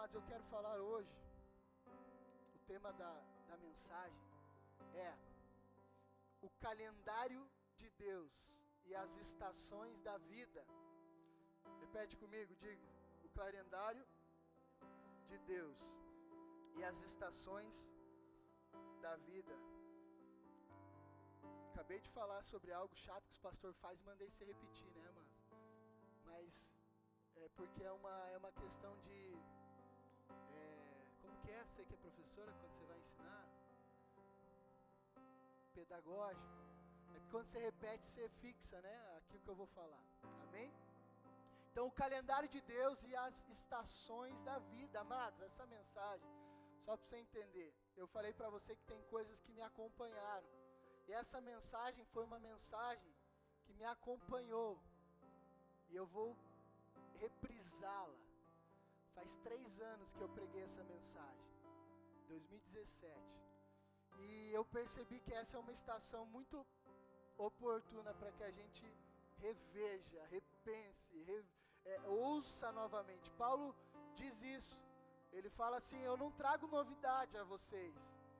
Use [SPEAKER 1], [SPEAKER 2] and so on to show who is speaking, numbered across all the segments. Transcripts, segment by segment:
[SPEAKER 1] Amados, eu quero falar hoje, o tema da, da mensagem é o calendário de Deus e as estações da vida. Repete comigo, diga, o calendário de Deus e as estações da vida. Acabei de falar sobre algo chato que os pastor faz e mandei você repetir, né, mano? Mas é porque é uma, é uma questão de. Como que é? Você que é professora, quando você vai ensinar? Pedagógico. É porque quando você repete, você fixa, né? Aquilo que eu vou falar. Amém? Então, o calendário de Deus e as estações da vida, amados, essa mensagem, só para você entender. Eu falei para você que tem coisas que me acompanharam. E essa mensagem foi uma mensagem que me acompanhou. E eu vou reprisá-la. Faz três anos que eu preguei essa mensagem, 2017. E eu percebi que essa é uma estação muito oportuna para que a gente reveja, repense, re, é, ouça novamente. Paulo diz isso. Ele fala assim: Eu não trago novidade a vocês.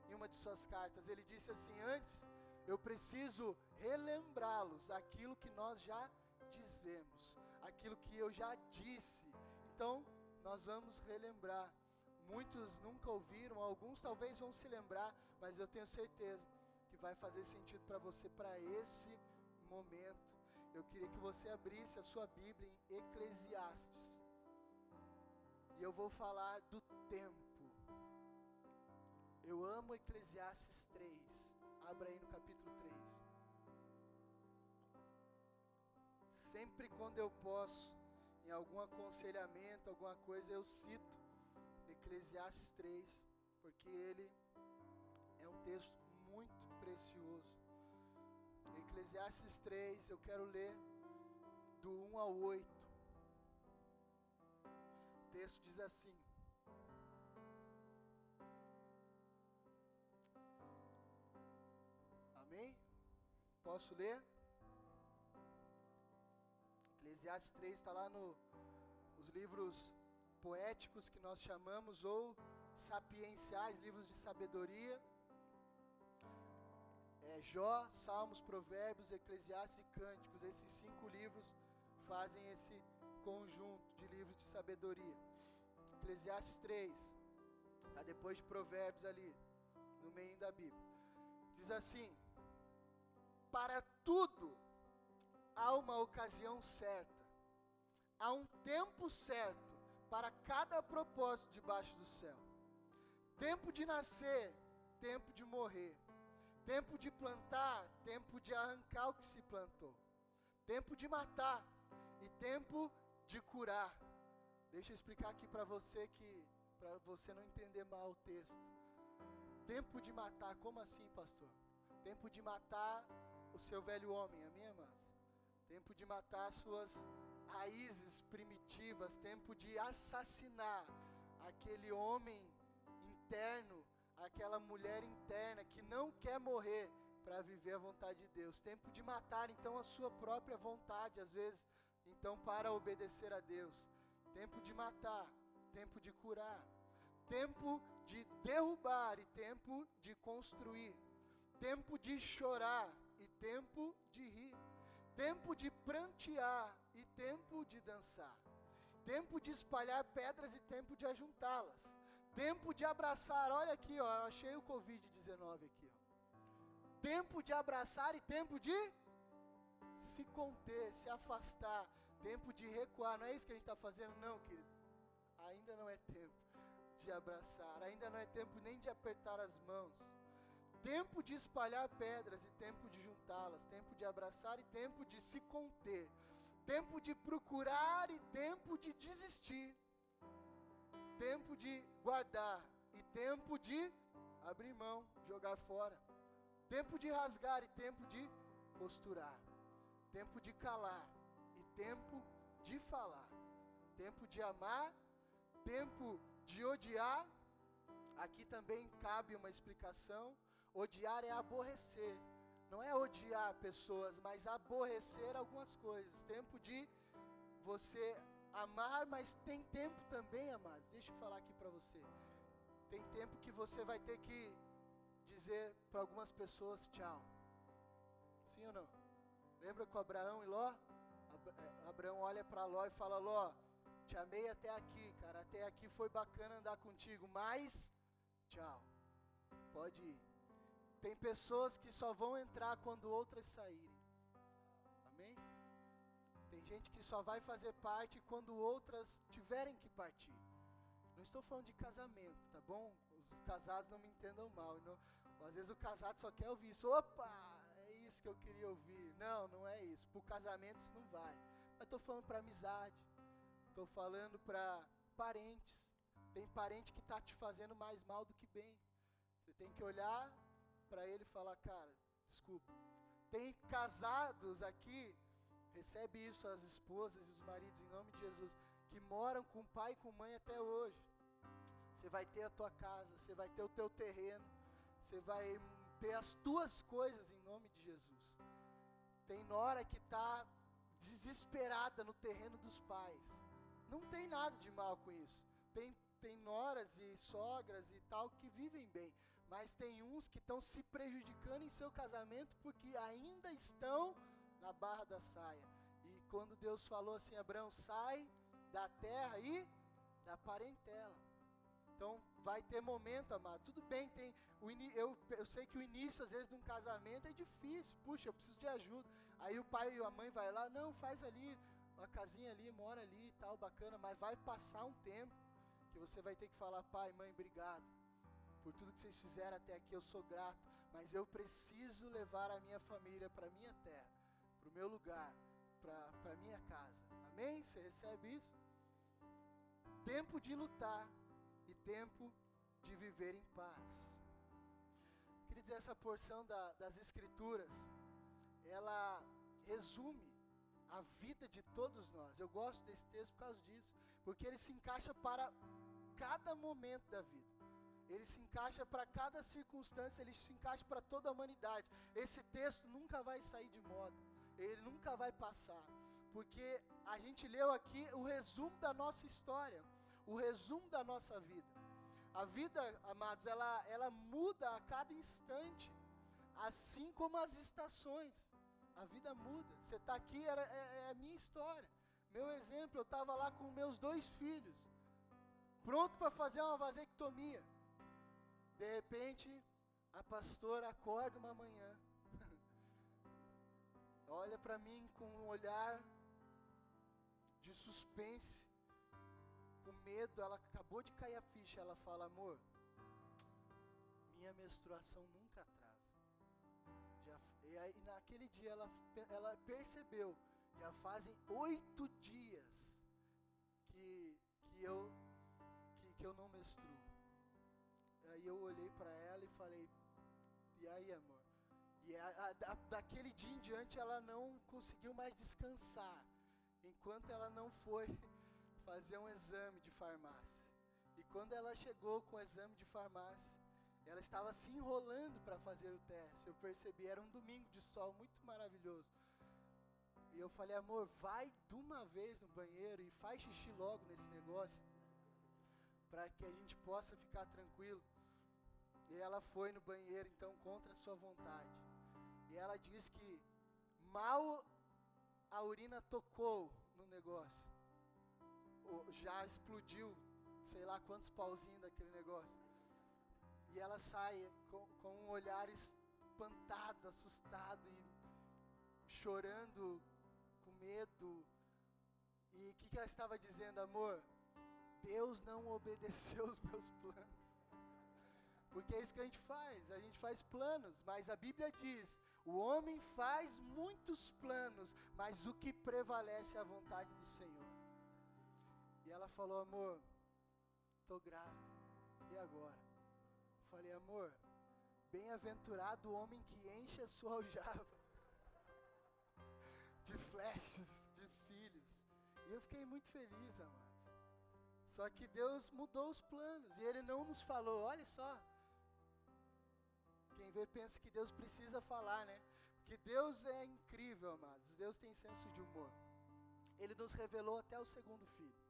[SPEAKER 1] Em uma de suas cartas, ele disse assim: Antes, eu preciso relembrá-los aquilo que nós já dizemos aquilo que eu já disse. Então, nós vamos relembrar. Muitos nunca ouviram, alguns talvez vão se lembrar, mas eu tenho certeza que vai fazer sentido para você para esse momento. Eu queria que você abrisse a sua Bíblia em Eclesiastes. E eu vou falar do tempo. Eu amo Eclesiastes 3. Abra aí no capítulo 3. Sempre quando eu posso, em algum aconselhamento, alguma coisa, eu cito Eclesiastes 3, porque ele é um texto muito precioso. Eclesiastes 3, eu quero ler do 1 ao 8. O texto diz assim: Amém? Posso ler? Eclesiastes 3 está lá no, nos livros poéticos que nós chamamos, ou sapienciais, livros de sabedoria. É, Jó, Salmos, Provérbios, Eclesiastes e Cânticos. Esses cinco livros fazem esse conjunto de livros de sabedoria. Eclesiastes 3, está depois de Provérbios ali, no meio da Bíblia. Diz assim: Para tudo há uma ocasião certa, há um tempo certo para cada propósito debaixo do céu. Tempo de nascer, tempo de morrer. Tempo de plantar, tempo de arrancar o que se plantou. Tempo de matar e tempo de curar. Deixa eu explicar aqui para você que para você não entender mal o texto. Tempo de matar, como assim, pastor? Tempo de matar o seu velho homem, a minha irmã tempo de matar suas raízes primitivas, tempo de assassinar aquele homem interno, aquela mulher interna que não quer morrer para viver a vontade de Deus, tempo de matar então a sua própria vontade, às vezes, então para obedecer a Deus, tempo de matar, tempo de curar, tempo de derrubar e tempo de construir, tempo de chorar e tempo de rir tempo de prantear e tempo de dançar, tempo de espalhar pedras e tempo de ajuntá-las, tempo de abraçar, olha aqui, ó, eu achei o Covid-19 aqui, ó. Tempo de abraçar e tempo de se conter, se afastar, tempo de recuar. Não é isso que a gente está fazendo, não, querido. Ainda não é tempo de abraçar, ainda não é tempo nem de apertar as mãos tempo de espalhar pedras e tempo de juntá-las, tempo de abraçar e tempo de se conter, tempo de procurar e tempo de desistir, tempo de guardar e tempo de abrir mão, jogar fora, tempo de rasgar e tempo de costurar, tempo de calar e tempo de falar, tempo de amar, tempo de odiar. Aqui também cabe uma explicação Odiar é aborrecer. Não é odiar pessoas, mas aborrecer algumas coisas. Tempo de você amar, mas tem tempo também, amados. Deixa eu falar aqui para você. Tem tempo que você vai ter que dizer para algumas pessoas tchau. Sim ou não? Lembra com Abraão e Ló? É, Abraão olha para Ló e fala: Ló, te amei até aqui, cara. Até aqui foi bacana andar contigo, mas tchau. Pode ir. Tem pessoas que só vão entrar quando outras saírem. Amém? Tem gente que só vai fazer parte quando outras tiverem que partir. Não estou falando de casamento, tá bom? Os casados não me entendam mal. Não, às vezes o casado só quer ouvir isso. Opa, é isso que eu queria ouvir. Não, não é isso. Por casamento isso não vale. Mas estou falando para amizade. Estou falando para parentes. Tem parente que está te fazendo mais mal do que bem. Você tem que olhar para ele e falar, cara, desculpa. Tem casados aqui, recebe isso as esposas e os maridos em nome de Jesus, que moram com pai e com mãe até hoje. Você vai ter a tua casa, você vai ter o teu terreno, você vai ter as tuas coisas em nome de Jesus. Tem nora que está desesperada no terreno dos pais. Não tem nada de mal com isso. Tem, tem noras e sogras e tal que vivem bem mas tem uns que estão se prejudicando em seu casamento porque ainda estão na barra da saia. E quando Deus falou assim, Abraão, sai da terra e da parentela. Então vai ter momento, amado. Tudo bem, tem o eu, eu sei que o início às vezes de um casamento é difícil. Puxa, eu preciso de ajuda. Aí o pai e a mãe vai lá, não, faz ali uma casinha ali, mora ali e tal, bacana, mas vai passar um tempo que você vai ter que falar, pai, mãe, obrigado por tudo que vocês fizeram até aqui, eu sou grato, mas eu preciso levar a minha família para a minha terra, para o meu lugar, para a minha casa. Amém? Você recebe isso? Tempo de lutar e tempo de viver em paz. Queria dizer, essa porção da, das Escrituras, ela resume a vida de todos nós. Eu gosto desse texto por causa disso, porque ele se encaixa para cada momento da vida. Ele se encaixa para cada circunstância, ele se encaixa para toda a humanidade. Esse texto nunca vai sair de moda, ele nunca vai passar, porque a gente leu aqui o resumo da nossa história, o resumo da nossa vida. A vida, amados, ela, ela muda a cada instante, assim como as estações. A vida muda. Você está aqui, era, é, é a minha história. Meu exemplo, eu estava lá com meus dois filhos, pronto para fazer uma vasectomia. De repente, a pastora acorda uma manhã, olha para mim com um olhar de suspense, com medo. Ela acabou de cair a ficha. Ela fala: Amor, minha menstruação nunca atrasa. Já, e aí, naquele dia ela, ela percebeu: já fazem oito dias que, que, eu, que, que eu não menstruo. Aí eu olhei para ela e falei: E aí, amor? E a, a, daquele dia em diante ela não conseguiu mais descansar, enquanto ela não foi fazer um exame de farmácia. E quando ela chegou com o exame de farmácia, ela estava se enrolando para fazer o teste. Eu percebi, era um domingo de sol muito maravilhoso. E eu falei, amor, vai de uma vez no banheiro e faz xixi logo nesse negócio, para que a gente possa ficar tranquilo. E ela foi no banheiro, então, contra a sua vontade. E ela diz que mal a urina tocou no negócio. Já explodiu, sei lá quantos pauzinhos daquele negócio. E ela sai com, com um olhar espantado, assustado e chorando, com medo. E o que, que ela estava dizendo, amor? Deus não obedeceu os meus planos. Porque é isso que a gente faz, a gente faz planos, mas a Bíblia diz: o homem faz muitos planos, mas o que prevalece é a vontade do Senhor. E ela falou: amor, estou grávida, e agora? Falei: amor, bem-aventurado o homem que enche a sua aljava de flechas, de filhos. E eu fiquei muito feliz, amados. Só que Deus mudou os planos e Ele não nos falou: olha só, quem vê pensa que Deus precisa falar, né? Porque Deus é incrível, amados. Deus tem senso de humor. Ele nos revelou até o segundo filho.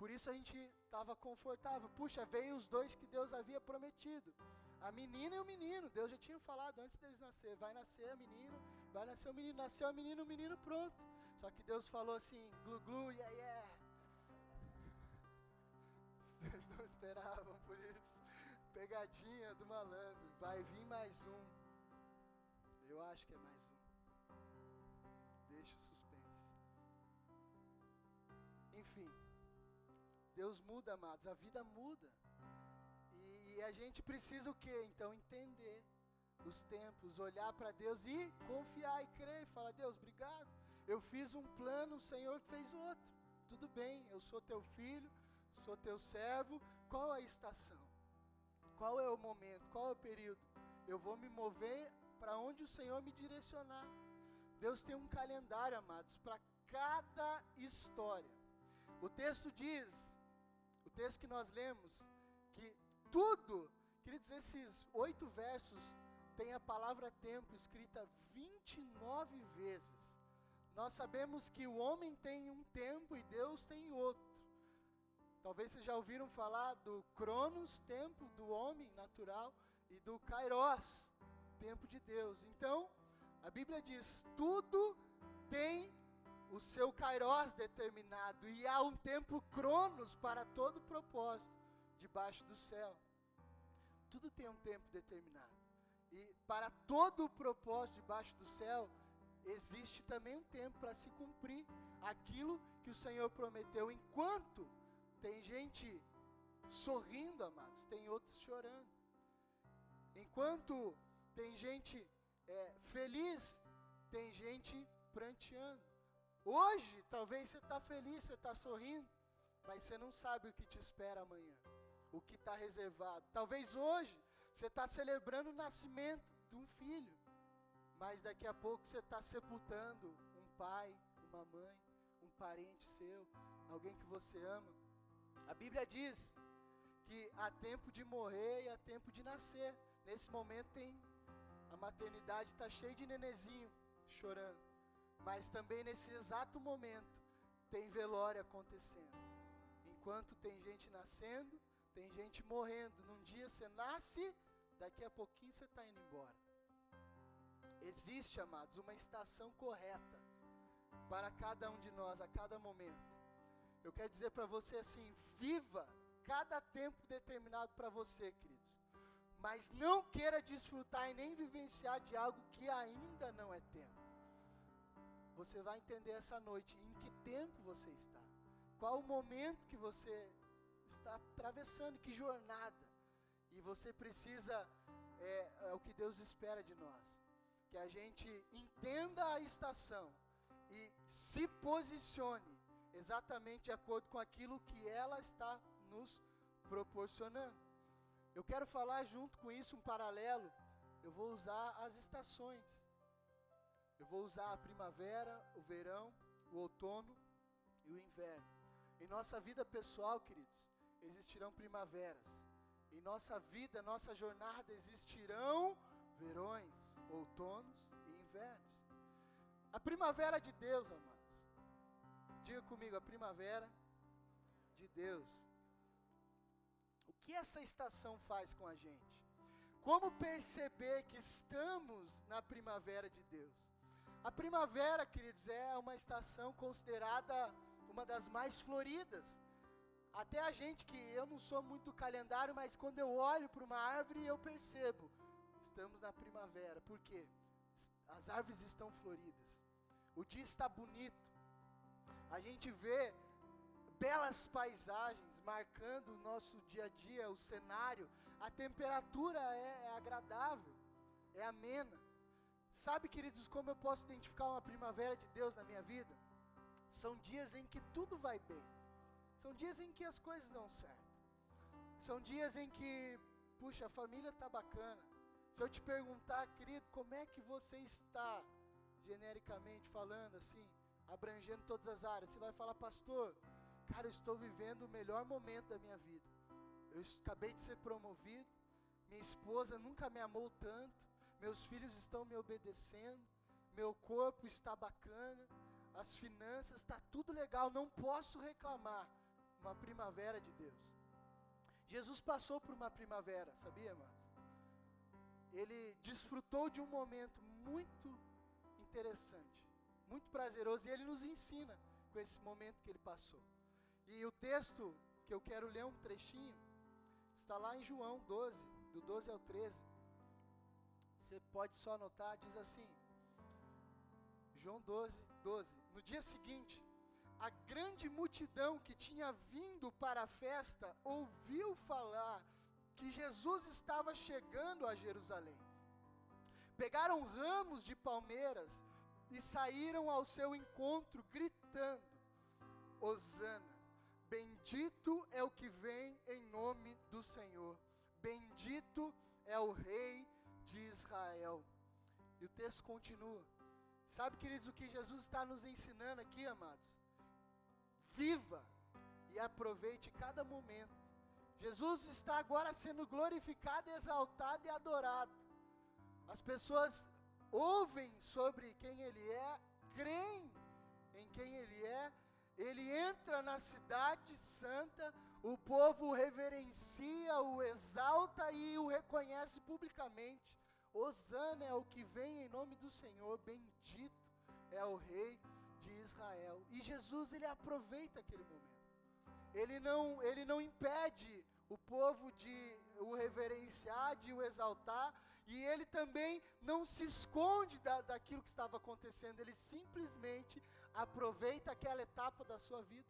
[SPEAKER 1] Por isso a gente estava confortável. Puxa, veio os dois que Deus havia prometido. A menina e o menino. Deus já tinha falado antes deles nascer. Vai nascer a menina, vai nascer o menino. Nasceu a menina, o menino pronto. Só que Deus falou assim, glu glu, yeah, yeah. Vocês não esperavam por isso. Pegadinha do malandro. Vai vir mais um. Eu acho que é mais um. Deixa o suspense. Enfim. Deus muda, amados. A vida muda. E, e a gente precisa o quê? Então entender os tempos, olhar para Deus e confiar e crer falar: Deus, obrigado. Eu fiz um plano, o Senhor fez outro. Tudo bem, eu sou teu filho, sou teu servo. Qual a estação? Qual é o momento? Qual é o período? Eu vou me mover para onde o Senhor me direcionar. Deus tem um calendário, amados, para cada história. O texto diz, o texto que nós lemos, que tudo, queridos, esses oito versos tem a palavra tempo escrita 29 vezes. Nós sabemos que o homem tem um tempo e Deus tem outro. Talvez vocês já ouviram falar do Cronos, tempo do homem natural, e do Kairos, tempo de Deus. Então, a Bíblia diz: tudo tem o seu Kairos determinado, e há um tempo Cronos para todo propósito debaixo do céu. Tudo tem um tempo determinado. E para todo o propósito debaixo do céu, existe também um tempo para se cumprir aquilo que o Senhor prometeu. Enquanto tem gente sorrindo, amados, tem outros chorando. Enquanto tem gente é, feliz, tem gente pranteando. Hoje, talvez você está feliz, você está sorrindo, mas você não sabe o que te espera amanhã, o que está reservado. Talvez hoje você está celebrando o nascimento de um filho, mas daqui a pouco você está sepultando um pai, uma mãe, um parente seu, alguém que você ama. A Bíblia diz que há tempo de morrer e há tempo de nascer. Nesse momento tem a maternidade está cheia de nenezinho chorando, mas também nesse exato momento tem velório acontecendo. Enquanto tem gente nascendo, tem gente morrendo. Num dia você nasce, daqui a pouquinho você está indo embora. Existe, amados, uma estação correta para cada um de nós, a cada momento. Eu quero dizer para você assim: viva cada tempo determinado para você, queridos. Mas não queira desfrutar e nem vivenciar de algo que ainda não é tempo. Você vai entender essa noite em que tempo você está. Qual o momento que você está atravessando, que jornada. E você precisa, é, é o que Deus espera de nós que a gente entenda a estação e se posicione exatamente de acordo com aquilo que ela está nos proporcionando. Eu quero falar junto com isso um paralelo. Eu vou usar as estações. Eu vou usar a primavera, o verão, o outono e o inverno. Em nossa vida pessoal, queridos, existirão primaveras. Em nossa vida, nossa jornada, existirão verões outonos e invernos. A primavera de Deus, amados. Diga comigo, a primavera de Deus. O que essa estação faz com a gente? Como perceber que estamos na primavera de Deus? A primavera, queridos, é uma estação considerada uma das mais floridas. Até a gente que eu não sou muito do calendário, mas quando eu olho para uma árvore eu percebo estamos na primavera, porque as árvores estão floridas, o dia está bonito, a gente vê belas paisagens marcando o nosso dia a dia, o cenário, a temperatura é, é agradável, é amena. Sabe, queridos, como eu posso identificar uma primavera de Deus na minha vida? São dias em que tudo vai bem, são dias em que as coisas dão certo, são dias em que, puxa, a família está bacana, se eu te perguntar, querido, como é que você está, genericamente falando, assim, abrangendo todas as áreas, você vai falar, pastor, cara, eu estou vivendo o melhor momento da minha vida. Eu acabei de ser promovido, minha esposa nunca me amou tanto, meus filhos estão me obedecendo, meu corpo está bacana, as finanças, está tudo legal, não posso reclamar. Uma primavera de Deus. Jesus passou por uma primavera, sabia, irmãs? Ele desfrutou de um momento muito interessante, muito prazeroso, e ele nos ensina com esse momento que ele passou. E o texto que eu quero ler um trechinho, está lá em João 12, do 12 ao 13. Você pode só anotar, diz assim: João 12, 12. No dia seguinte, a grande multidão que tinha vindo para a festa ouviu falar que Jesus estava chegando a Jerusalém. Pegaram ramos de palmeiras e saíram ao seu encontro, gritando: Hosana, bendito é o que vem em nome do Senhor, bendito é o Rei de Israel. E o texto continua. Sabe, queridos, o que Jesus está nos ensinando aqui, amados? Viva e aproveite cada momento. Jesus está agora sendo glorificado, exaltado e adorado. As pessoas ouvem sobre quem Ele é, creem em quem Ele é. Ele entra na cidade santa, o povo o reverencia, o exalta e o reconhece publicamente. Osana é o que vem em nome do Senhor, bendito é o Rei de Israel. E Jesus ele aproveita aquele momento. Ele não, ele não impede o povo de o reverenciar, de o exaltar, e ele também não se esconde da, daquilo que estava acontecendo, ele simplesmente aproveita aquela etapa da sua vida.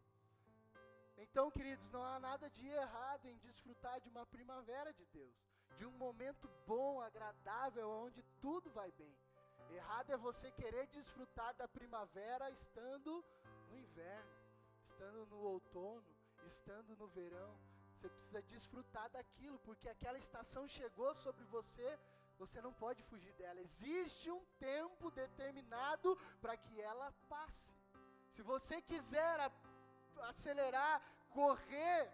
[SPEAKER 1] Então, queridos, não há nada de errado em desfrutar de uma primavera de Deus, de um momento bom, agradável, onde tudo vai bem. Errado é você querer desfrutar da primavera estando no inverno, estando no outono, estando no verão. Você precisa desfrutar daquilo, porque aquela estação chegou sobre você, você não pode fugir dela. Existe um tempo determinado para que ela passe. Se você quiser acelerar, correr,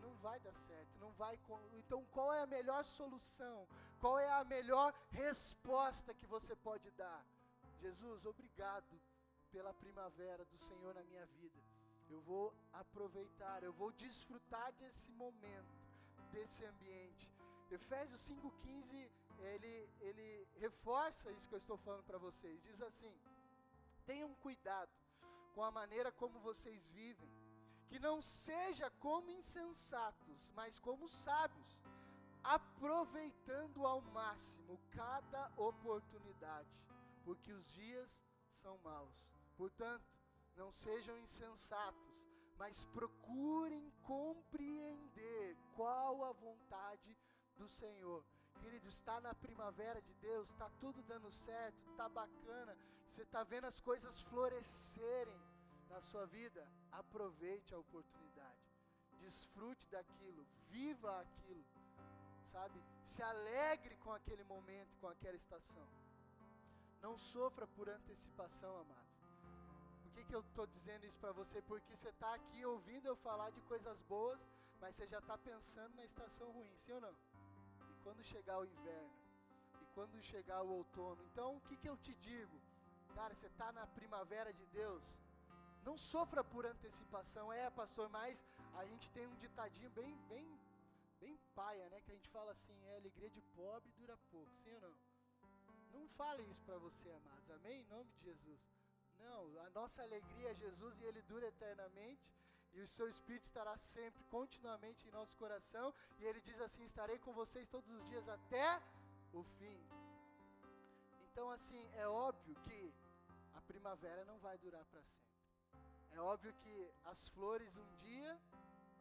[SPEAKER 1] não vai dar certo, não vai. Então, qual é a melhor solução? Qual é a melhor resposta que você pode dar? Jesus, obrigado pela primavera do Senhor na minha vida. Eu vou aproveitar, eu vou desfrutar desse momento, desse ambiente. Efésios 5,15, ele, ele reforça isso que eu estou falando para vocês. Diz assim: tenham cuidado com a maneira como vocês vivem, que não seja como insensatos, mas como sábios, aproveitando ao máximo cada oportunidade, porque os dias são maus. Portanto, não sejam insensatos, mas procurem compreender qual a vontade do Senhor. Querido, está na primavera de Deus, está tudo dando certo, está bacana, você está vendo as coisas florescerem na sua vida. Aproveite a oportunidade, desfrute daquilo, viva aquilo, sabe? Se alegre com aquele momento, com aquela estação. Não sofra por antecipação, amados. Por que, que eu estou dizendo isso para você? Porque você está aqui ouvindo eu falar de coisas boas, mas você já está pensando na estação ruim, sim ou não? Quando chegar o inverno? E quando chegar o outono? Então, o que, que eu te digo? Cara, você está na primavera de Deus. Não sofra por antecipação. É, pastor, mas a gente tem um ditadinho bem, bem, bem paia, né? Que a gente fala assim: é alegria de pobre dura pouco. Sim ou não? Não fale isso para você, amados. Amém? Em nome de Jesus. Não, a nossa alegria é Jesus e Ele dura eternamente. E o seu Espírito estará sempre, continuamente em nosso coração. E Ele diz assim: Estarei com vocês todos os dias até o fim. Então, assim, é óbvio que a primavera não vai durar para sempre. É óbvio que as flores um dia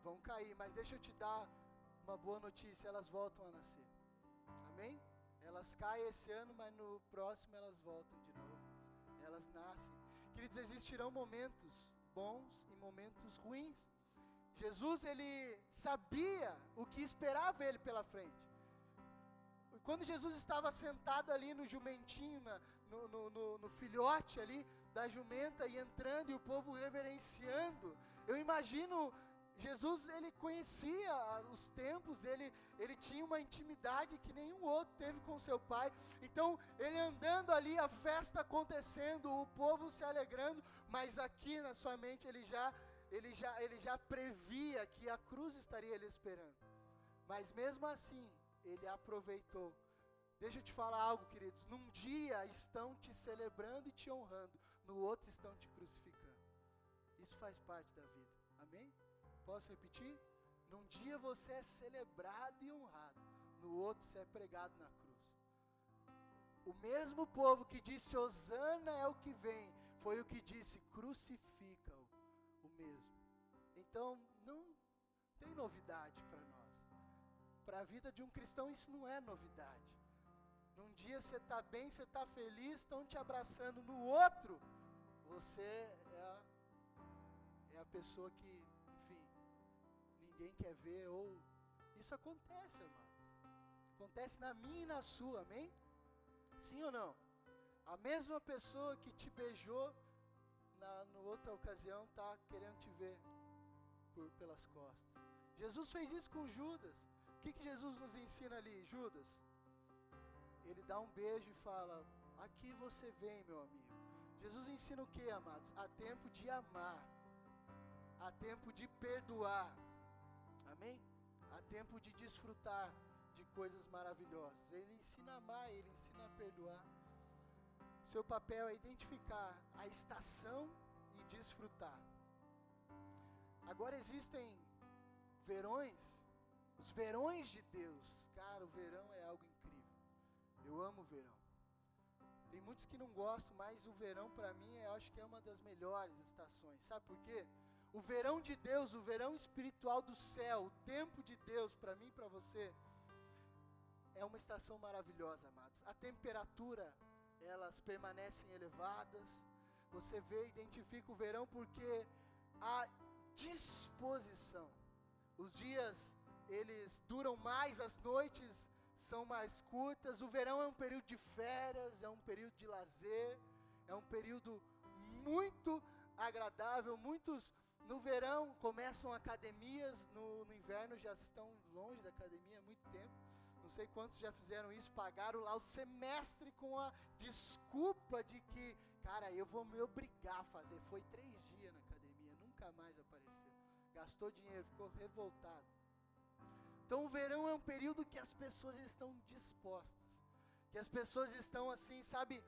[SPEAKER 1] vão cair, mas deixa eu te dar uma boa notícia: elas voltam a nascer. Amém? Elas caem esse ano, mas no próximo elas voltam de novo. Elas nascem. Queridos, existirão momentos bons e momentos ruins. Jesus, ele sabia o que esperava ele pela frente. Quando Jesus estava sentado ali no jumentinho, na, no, no, no, no filhote ali da jumenta e entrando e o povo reverenciando, eu imagino Jesus ele conhecia os tempos, ele, ele tinha uma intimidade que nenhum outro teve com seu pai. Então, ele andando ali, a festa acontecendo, o povo se alegrando, mas aqui na sua mente ele já ele já ele já previa que a cruz estaria ele esperando. Mas mesmo assim, ele aproveitou. Deixa eu te falar algo, queridos. Num dia estão te celebrando e te honrando, no outro estão te crucificando. Isso faz parte da vida. Posso repetir? Num dia você é celebrado e honrado, no outro você é pregado na cruz. O mesmo povo que disse Osana é o que vem, foi o que disse crucifica-o, o mesmo. Então, não tem novidade para nós. Para a vida de um cristão, isso não é novidade. Num dia você está bem, você está feliz, estão te abraçando. No outro, você é a, é a pessoa que ninguém quer ver, ou isso acontece, irmãos. Acontece na minha e na sua, amém? Sim ou não? A mesma pessoa que te beijou na no outra ocasião está querendo te ver por, pelas costas. Jesus fez isso com Judas. O que, que Jesus nos ensina ali, Judas? Ele dá um beijo e fala: Aqui você vem, meu amigo. Jesus ensina o que, amados? Há tempo de amar, há tempo de perdoar, Amém? Há tempo de desfrutar de coisas maravilhosas. Ele ensina a amar, ele ensina a perdoar. Seu papel é identificar a estação e desfrutar. Agora existem verões, os verões de Deus. Cara, o verão é algo incrível. Eu amo o verão. Tem muitos que não gostam, mas o verão para mim eu acho que é uma das melhores estações. Sabe por quê? O verão de Deus, o verão espiritual do céu, o tempo de Deus para mim e para você, é uma estação maravilhosa, amados. A temperatura, elas permanecem elevadas. Você vê, identifica o verão porque a disposição. Os dias, eles duram mais, as noites são mais curtas. O verão é um período de férias, é um período de lazer, é um período muito agradável. Muitos no verão começam academias, no, no, inverno já estão longe da academia há muito tempo. Não sei quantos já fizeram isso, pagaram lá o semestre com a desculpa de que, cara, eu vou me obrigar a fazer. Foi três dias na academia, nunca mais apareceu. Gastou dinheiro, ficou revoltado. Então o verão é um período que as pessoas estão dispostas, que as pessoas estão assim, sabe,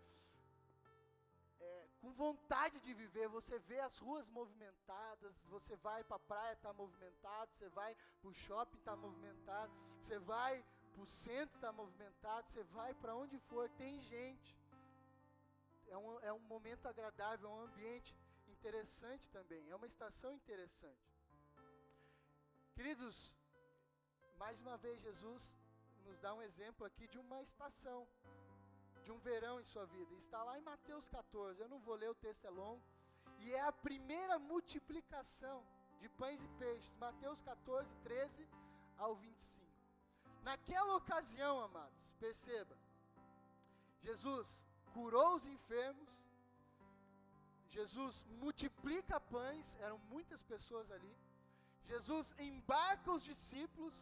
[SPEAKER 1] com vontade de viver. Você vê as ruas movimentadas, você vai para a praia, está movimentado, você vai para o shopping, está movimentado, você vai para o centro, está movimentado, você vai para onde for, tem gente. É um, é um momento agradável, é um ambiente interessante também, é uma estação interessante. Queridos, mais uma vez Jesus nos dá um exemplo aqui de uma estação de um verão em sua vida. Está lá em Mateus 14. Eu não vou ler, o texto é longo. E é a primeira multiplicação de pães e peixes. Mateus 14, 13 ao 25. Naquela ocasião, amados, perceba, Jesus curou os enfermos, Jesus multiplica pães, eram muitas pessoas ali. Jesus embarca os discípulos,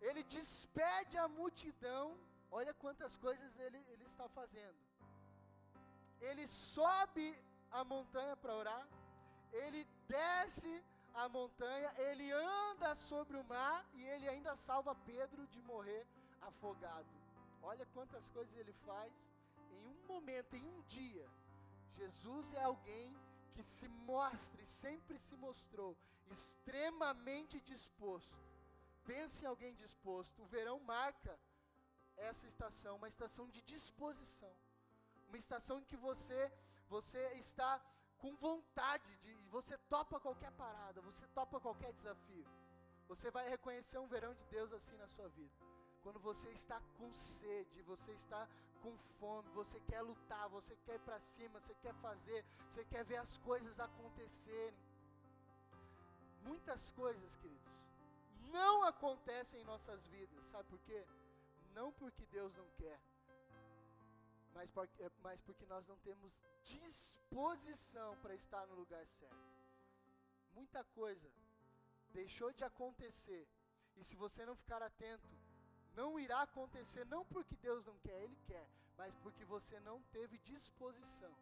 [SPEAKER 1] ele despede a multidão Olha quantas coisas ele, ele está fazendo. Ele sobe a montanha para orar, ele desce a montanha, ele anda sobre o mar e ele ainda salva Pedro de morrer afogado. Olha quantas coisas ele faz em um momento, em um dia. Jesus é alguém que se mostra e sempre se mostrou extremamente disposto. Pense em alguém disposto. O verão marca essa estação, uma estação de disposição, uma estação em que você você está com vontade de, você topa qualquer parada, você topa qualquer desafio. Você vai reconhecer um verão de Deus assim na sua vida. Quando você está com sede, você está com fome, você quer lutar, você quer ir para cima, você quer fazer, você quer ver as coisas acontecerem. Muitas coisas, queridos, não acontecem em nossas vidas, sabe por quê? Não porque Deus não quer, mas porque, é, mas porque nós não temos disposição para estar no lugar certo. Muita coisa deixou de acontecer, e se você não ficar atento, não irá acontecer, não porque Deus não quer, Ele quer, mas porque você não teve disposição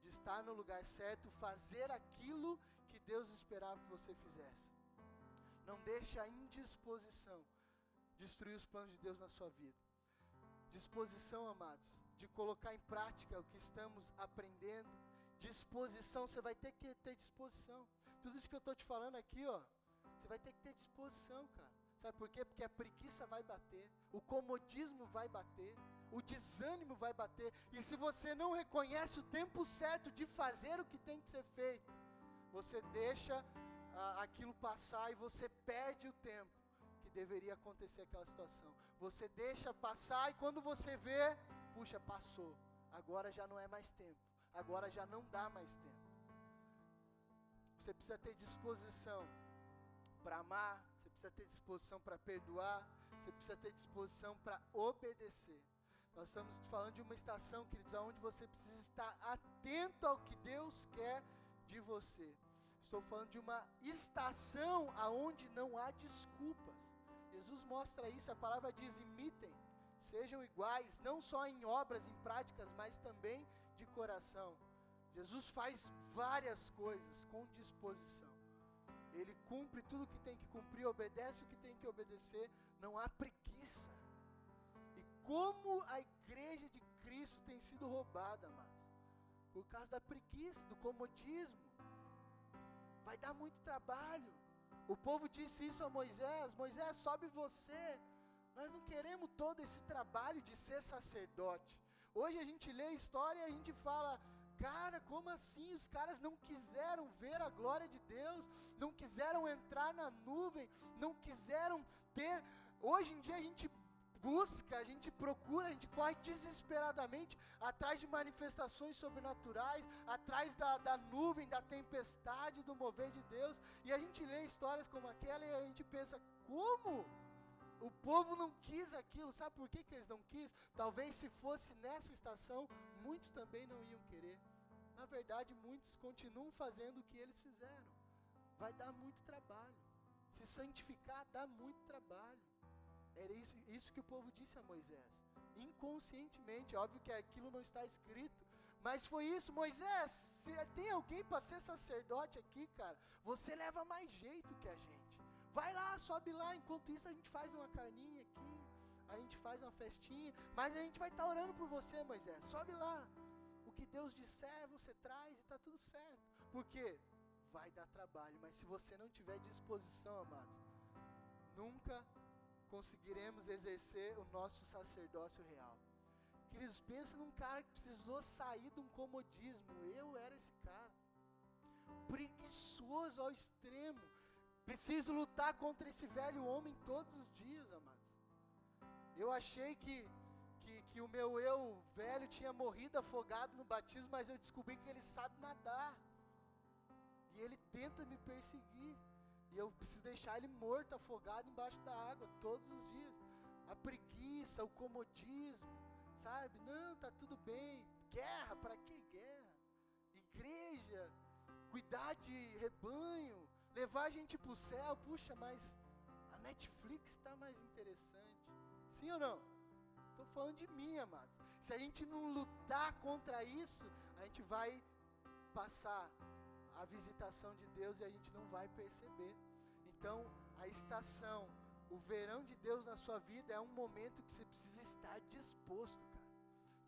[SPEAKER 1] de estar no lugar certo, fazer aquilo que Deus esperava que você fizesse. Não deixe a indisposição destruir os planos de Deus na sua vida. Disposição, amados, de colocar em prática o que estamos aprendendo. Disposição, você vai ter que ter disposição. Tudo isso que eu estou te falando aqui, ó, você vai ter que ter disposição, cara. Sabe por quê? Porque a preguiça vai bater, o comodismo vai bater, o desânimo vai bater. E se você não reconhece o tempo certo de fazer o que tem que ser feito, você deixa ah, aquilo passar e você perde o tempo deveria acontecer aquela situação. Você deixa passar e quando você vê, puxa, passou. Agora já não é mais tempo. Agora já não dá mais tempo. Você precisa ter disposição para amar, você precisa ter disposição para perdoar, você precisa ter disposição para obedecer. Nós estamos falando de uma estação, queridos, onde você precisa estar atento ao que Deus quer de você. Estou falando de uma estação aonde não há desculpas. Jesus mostra isso, a palavra diz: imitem, sejam iguais, não só em obras, em práticas, mas também de coração. Jesus faz várias coisas com disposição. Ele cumpre tudo que tem que cumprir, obedece o que tem que obedecer, não há preguiça. E como a igreja de Cristo tem sido roubada, mas por causa da preguiça, do comodismo. Vai dar muito trabalho. O povo disse isso a Moisés: Moisés, sobe você. Nós não queremos todo esse trabalho de ser sacerdote. Hoje a gente lê a história e a gente fala: Cara, como assim? Os caras não quiseram ver a glória de Deus, não quiseram entrar na nuvem, não quiseram ter. Hoje em dia a gente busca, a gente procura, a gente corre desesperadamente atrás de manifestações sobrenaturais, atrás da, da nuvem, da tempestade, do mover de Deus, e a gente lê histórias como aquela e a gente pensa: como? O povo não quis aquilo, sabe por que, que eles não quis? Talvez se fosse nessa estação, muitos também não iam querer. Na verdade, muitos continuam fazendo o que eles fizeram. Vai dar muito trabalho. Se santificar dá muito trabalho. Era isso, isso que o povo disse a Moisés. Inconscientemente, óbvio que aquilo não está escrito, mas foi isso, Moisés, se tem alguém para ser sacerdote aqui, cara, você leva mais jeito que a gente. Vai lá, sobe lá, enquanto isso a gente faz uma carninha aqui, a gente faz uma festinha, mas a gente vai estar tá orando por você, Moisés. Sobe lá. O que Deus disser, você traz e está tudo certo. Por quê? Vai dar trabalho, mas se você não tiver disposição, amados, nunca conseguiremos exercer o nosso sacerdócio real. Queridos, pensa num cara que precisou sair de um comodismo. Eu era esse cara. Preguiçoso ao extremo. Preciso lutar contra esse velho homem todos os dias, amados. Eu achei que, que, que o meu eu velho tinha morrido afogado no batismo, mas eu descobri que ele sabe nadar. E ele tenta me perseguir. E eu preciso deixar ele morto, afogado embaixo da água todos os dias. A preguiça, o comodismo, sabe? Não, tá tudo bem. Guerra, para que guerra? Igreja, cuidar de rebanho, levar a gente para o céu. Puxa, mas a Netflix está mais interessante. Sim ou não? Estou falando de mim, amados. Se a gente não lutar contra isso, a gente vai passar a visitação de Deus e a gente não vai perceber. Então, a estação, o verão de Deus na sua vida é um momento que você precisa estar disposto, cara.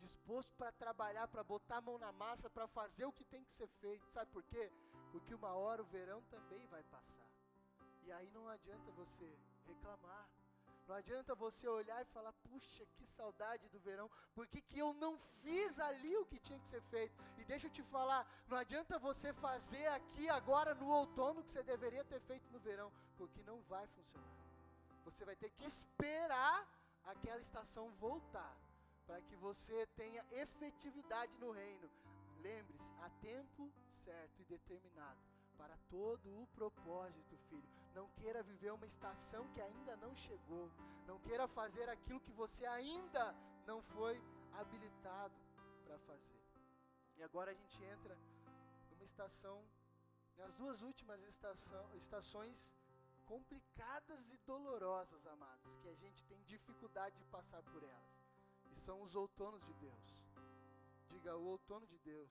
[SPEAKER 1] Disposto para trabalhar, para botar a mão na massa, para fazer o que tem que ser feito. Sabe por quê? Porque uma hora o verão também vai passar. E aí não adianta você reclamar. Não adianta você olhar e falar, puxa, que saudade do verão, por que, que eu não fiz ali o que tinha que ser feito? E deixa eu te falar, não adianta você fazer aqui agora no outono o que você deveria ter feito no verão, porque não vai funcionar. Você vai ter que esperar aquela estação voltar, para que você tenha efetividade no reino. Lembre-se, há tempo certo e determinado para todo o propósito, filho. Não queira viver uma estação que ainda não chegou. Não queira fazer aquilo que você ainda não foi habilitado para fazer. E agora a gente entra numa estação, nas duas últimas estação, estações complicadas e dolorosas, amados, que a gente tem dificuldade de passar por elas. E são os outonos de Deus. Diga, o outono de Deus.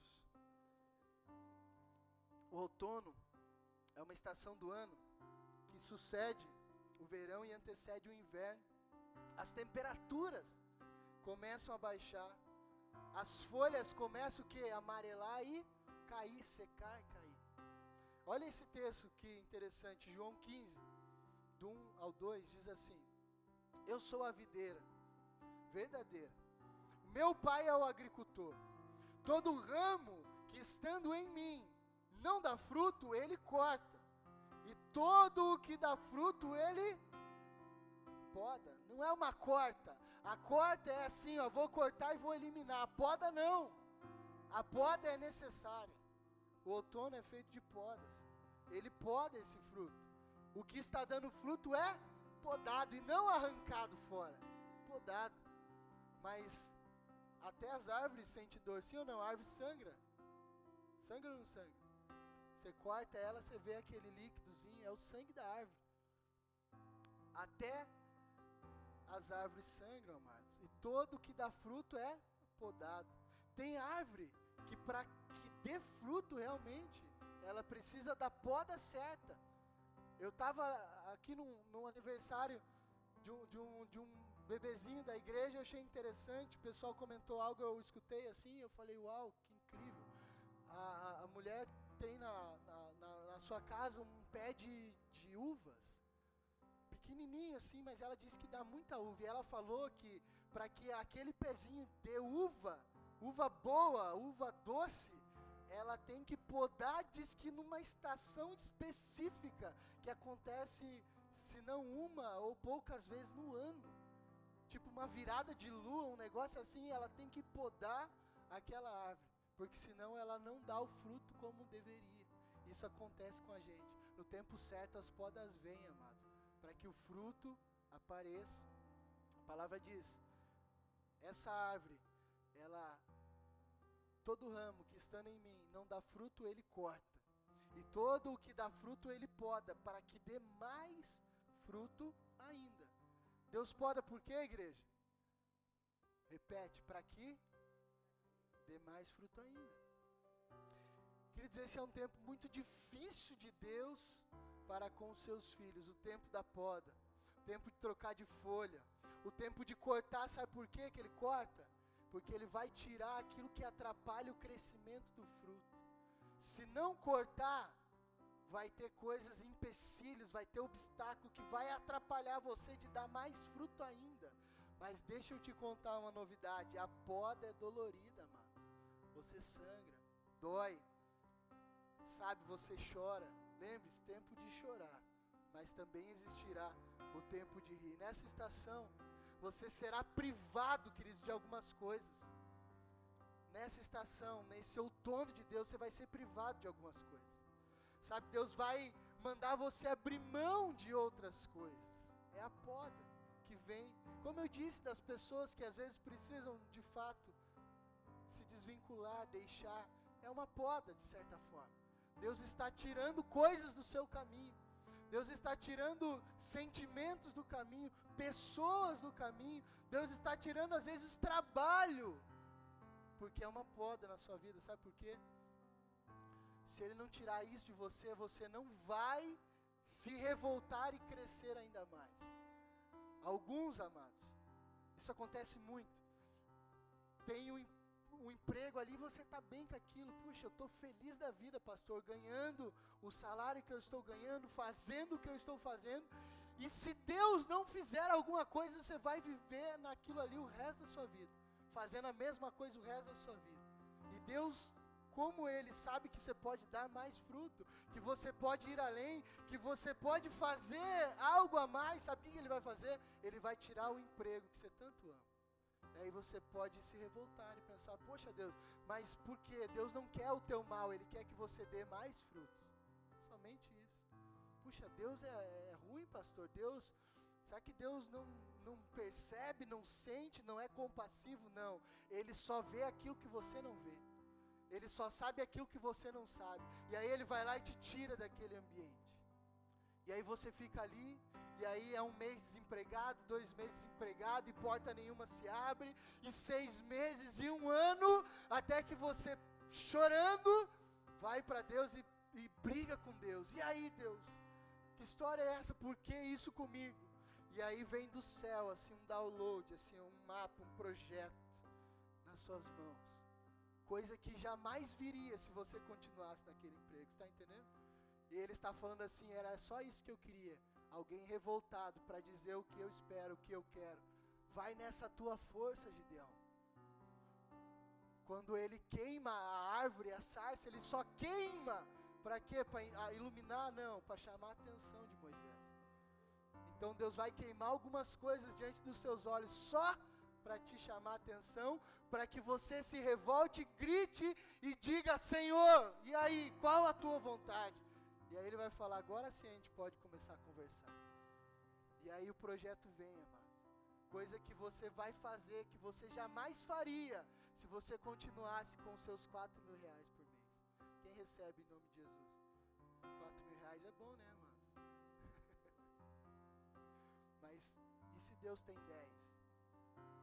[SPEAKER 1] O outono é uma estação do ano que sucede o verão e antecede o inverno. As temperaturas começam a baixar, as folhas começam o que? Amarelar e cair, secar e cair. Olha esse texto que interessante, João 15, do 1 ao 2, diz assim: Eu sou a videira verdadeira. Meu pai é o agricultor. Todo ramo que estando em mim não dá fruto, ele corta. Todo o que dá fruto, ele poda. Não é uma corta. A corta é assim, ó, vou cortar e vou eliminar. A poda não. A poda é necessária. O outono é feito de podas. Ele poda esse fruto. O que está dando fruto é podado e não arrancado fora. Podado. Mas até as árvores sentem dor, sim ou não? A árvore sangra. Sangra ou não sangra? Você corta ela, você vê aquele líquidozinho, é o sangue da árvore. Até as árvores sangram, amados. E todo que dá fruto é podado. Tem árvore que para que dê fruto realmente, ela precisa da poda certa. Eu estava aqui num, num aniversário de um, de, um, de um bebezinho da igreja, eu achei interessante. O pessoal comentou algo, eu escutei assim, eu falei, uau, que incrível. A, a, a mulher tem na, na, na, na, sua casa um pé de, de uvas, pequenininho assim, mas ela disse que dá muita uva. E ela falou que para que aquele pezinho dê uva, uva boa, uva doce, ela tem que podar, diz que numa estação específica, que acontece, se não uma ou poucas vezes no ano. Tipo uma virada de lua, um negócio assim, ela tem que podar aquela árvore, porque senão ela não dá o fruto como deveria. Isso acontece com a gente. No tempo certo as podas vêm, amados, para que o fruto apareça. A palavra diz: essa árvore, ela todo ramo que estando em mim não dá fruto, ele corta. E todo o que dá fruto, ele poda, para que dê mais fruto ainda. Deus poda por quê, igreja? Repete, para que dê mais fruto ainda. Queridos, esse é um tempo muito difícil de Deus para com os seus filhos, o tempo da poda, o tempo de trocar de folha, o tempo de cortar, sabe por quê que ele corta? porque ele vai tirar aquilo que atrapalha o crescimento do fruto. Se não cortar, vai ter coisas, empecilhos, vai ter obstáculo que vai atrapalhar você de dar mais fruto ainda. Mas deixa eu te contar uma novidade: a poda é dolorida, amados. Você sangra, dói, sabe, você chora. Lembre-se, tempo de chorar, mas também existirá o tempo de rir. Nessa estação, você será privado, queridos, de algumas coisas. Nessa estação, nesse outono de Deus, você vai ser privado de algumas coisas. Sabe, Deus vai mandar você abrir mão de outras coisas. É a poda que vem, como eu disse, das pessoas que às vezes precisam de fato desvincular, deixar. É uma poda, de certa forma. Deus está tirando coisas do seu caminho. Deus está tirando sentimentos do caminho, pessoas do caminho. Deus está tirando às vezes trabalho, porque é uma poda na sua vida, sabe por quê? Se Ele não tirar isso de você, você não vai se revoltar e crescer ainda mais. Alguns amados, isso acontece muito. Tem um um emprego ali, você está bem com aquilo. Puxa, eu estou feliz da vida, pastor, ganhando o salário que eu estou ganhando, fazendo o que eu estou fazendo. E se Deus não fizer alguma coisa, você vai viver naquilo ali o resto da sua vida, fazendo a mesma coisa o resto da sua vida. E Deus, como Ele sabe que você pode dar mais fruto, que você pode ir além, que você pode fazer algo a mais, sabe o que Ele vai fazer? Ele vai tirar o emprego que você tanto ama. Aí você pode se revoltar e pensar: Poxa Deus, mas por que? Deus não quer o teu mal, Ele quer que você dê mais frutos. Somente isso. Puxa, Deus é, é ruim, pastor. Deus, será que Deus não, não percebe, não sente, não é compassivo? Não. Ele só vê aquilo que você não vê. Ele só sabe aquilo que você não sabe. E aí ele vai lá e te tira daquele ambiente. E aí você fica ali, e aí é um mês desempregado, dois meses desempregado, e porta nenhuma se abre, e seis meses e um ano, até que você, chorando, vai para Deus e, e briga com Deus. E aí, Deus, que história é essa? Por que isso comigo? E aí vem do céu, assim, um download, assim, um mapa, um projeto nas suas mãos. Coisa que jamais viria se você continuasse naquele emprego, está entendendo? E ele está falando assim: era só isso que eu queria. Alguém revoltado para dizer o que eu espero, o que eu quero. Vai nessa tua força, Gideão. Quando ele queima a árvore, a sarça, ele só queima. Para quê? Para iluminar? Não, para chamar a atenção de Moisés. Então Deus vai queimar algumas coisas diante dos seus olhos só para te chamar a atenção, para que você se revolte, grite e diga: Senhor, e aí, qual a tua vontade? E aí ele vai falar: agora sim a gente pode começar a conversar. E aí o projeto vem, amados. Coisa que você vai fazer, que você jamais faria se você continuasse com seus 4 mil reais por mês. Quem recebe em nome de Jesus? 4 mil reais é bom, né, amados? Mas e se Deus tem 10?